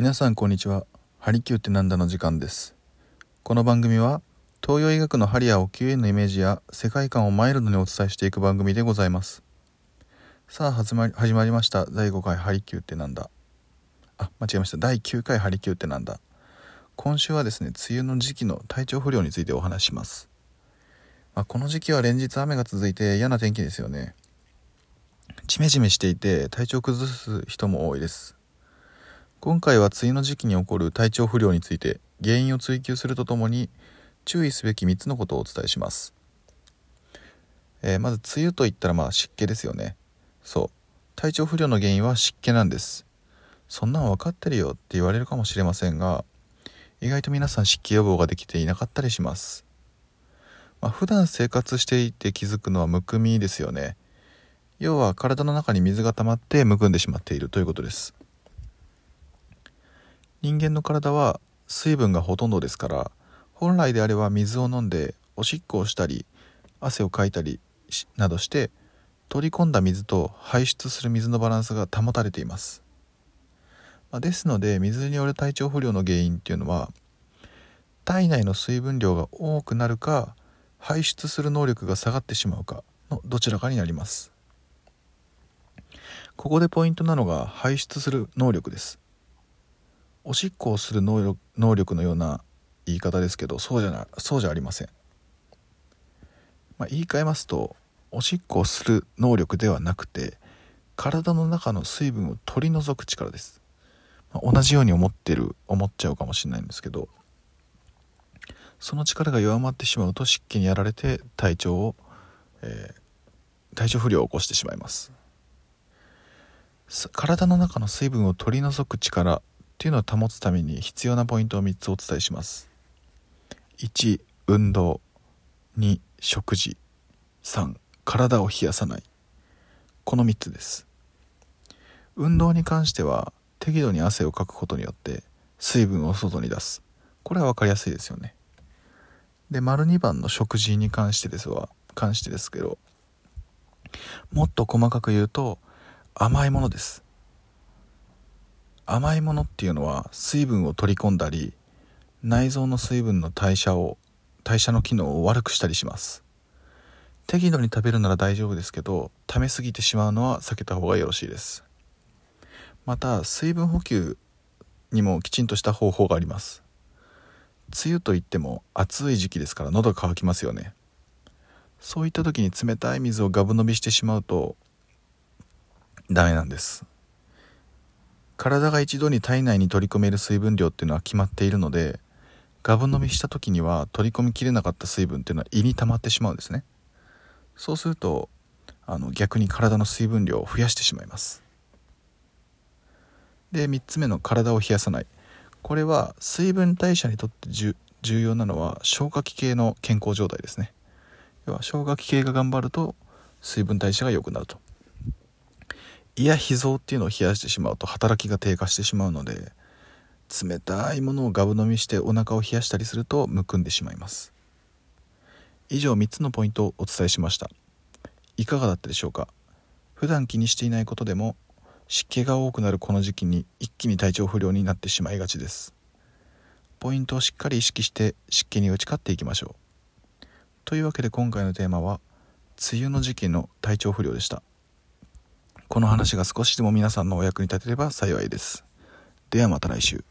皆さんこんにちは。ハリキューってなんだの時間です。この番組は東洋医学の針やお灸へのイメージや世界観をマイルドにお伝えしていく番組でございます。さあ始まり始まりました。第5回ハリキューってなんだ。あ間違えました。第9回ハリキューってなんだ。今週はですね梅雨の時期の体調不良についてお話しします。まあ、この時期は連日雨が続いて嫌な天気ですよね。ジメジメしていて体調崩す人も多いです。今回は梅雨の時期に起こる体調不良について原因を追求するとともに注意すべき3つのことをお伝えします、えー、まず梅雨といったらまあ湿気ですよね。そう。体調不良の原因は湿気なんです。そんなん分かってるよって言われるかもしれませんが意外と皆さん湿気予防ができていなかったりします、まあ、普段生活していて気づくのはむくみですよね。要は体の中に水が溜まってむくんでしまっているということです。人間の体は水分がほとんどですから本来であれば水を飲んでおしっこをしたり汗をかいたりなどして取り込んだ水と排出する水のバランスが保たれています、まあ、ですので水による体調不良の原因っていうのは体内の水分量が多くなるか排出する能力が下がってしまうかのどちらかになります。ここでポイントなのが排出する能力です。おしっこをする能力能力のような言い方ですけどそうじゃなそうじゃありません、まあ、言い換えますとおしっこをする能力ではなくて体の中の水分を取り除く力です、まあ、同じように思ってる思っちゃうかもしれないんですけどその力が弱まってしまうと湿気にやられて体調を、えー、体調不良を起こしてしまいます。体の中の水分を取り除く力っていうのを保つために必要なポイントを3つお伝えします。1運動。2食事。3体を冷やさない。この3つです。運動に関しては適度に汗をかくことによって水分を外に出す。これは分かりやすいですよね。で丸2番の食事に関してですは関してですけどもっと細かく言うと甘いものです。甘いものっていうのは水分を取り込んだり内臓の水分の代謝を代謝の機能を悪くしたりします。適度に食べるなら大丈夫ですけど溜めすぎてしまうのは避けた方がよろしいです。また水分補給にもきちんとした方法があります。梅雨といっても暑い時期ですから喉が渇きますよね。そういった時に冷たい水をガブ飲みしてしまうとダメなんです。体が一度に体内に取り込める水分量っていうのは決まっているのでガブ飲みした時には取り込みきれなかった水分っていうのは胃に溜まってしまうんですね。そうするとあの逆に体の水分量を増やしてしまいます。で3つ目の体を冷やさない。これは水分代謝にとって重要なのは消化器系の健康状態ですね。要は消化器系が頑張ると水分代謝が良くなると。胃や脾臓っていうのを冷やしてしまうと働きが低下してしまうので冷たいものをガブ飲みしてお腹を冷やしたりするとむくんでしまいます。以上3つのポイントをお伝えしました。いかがだったでしょうか？普段気にしていないことでも湿気が多くなるこの時期に一気に体調不良になってしまいがちです。ポイントをしっかり意識して湿気に打ち勝っていきましょう。というわけで今回のテーマは梅雨の時期の体調不良でした。この話が少しでも皆さんのお役に立てれば幸いです。ではまた来週。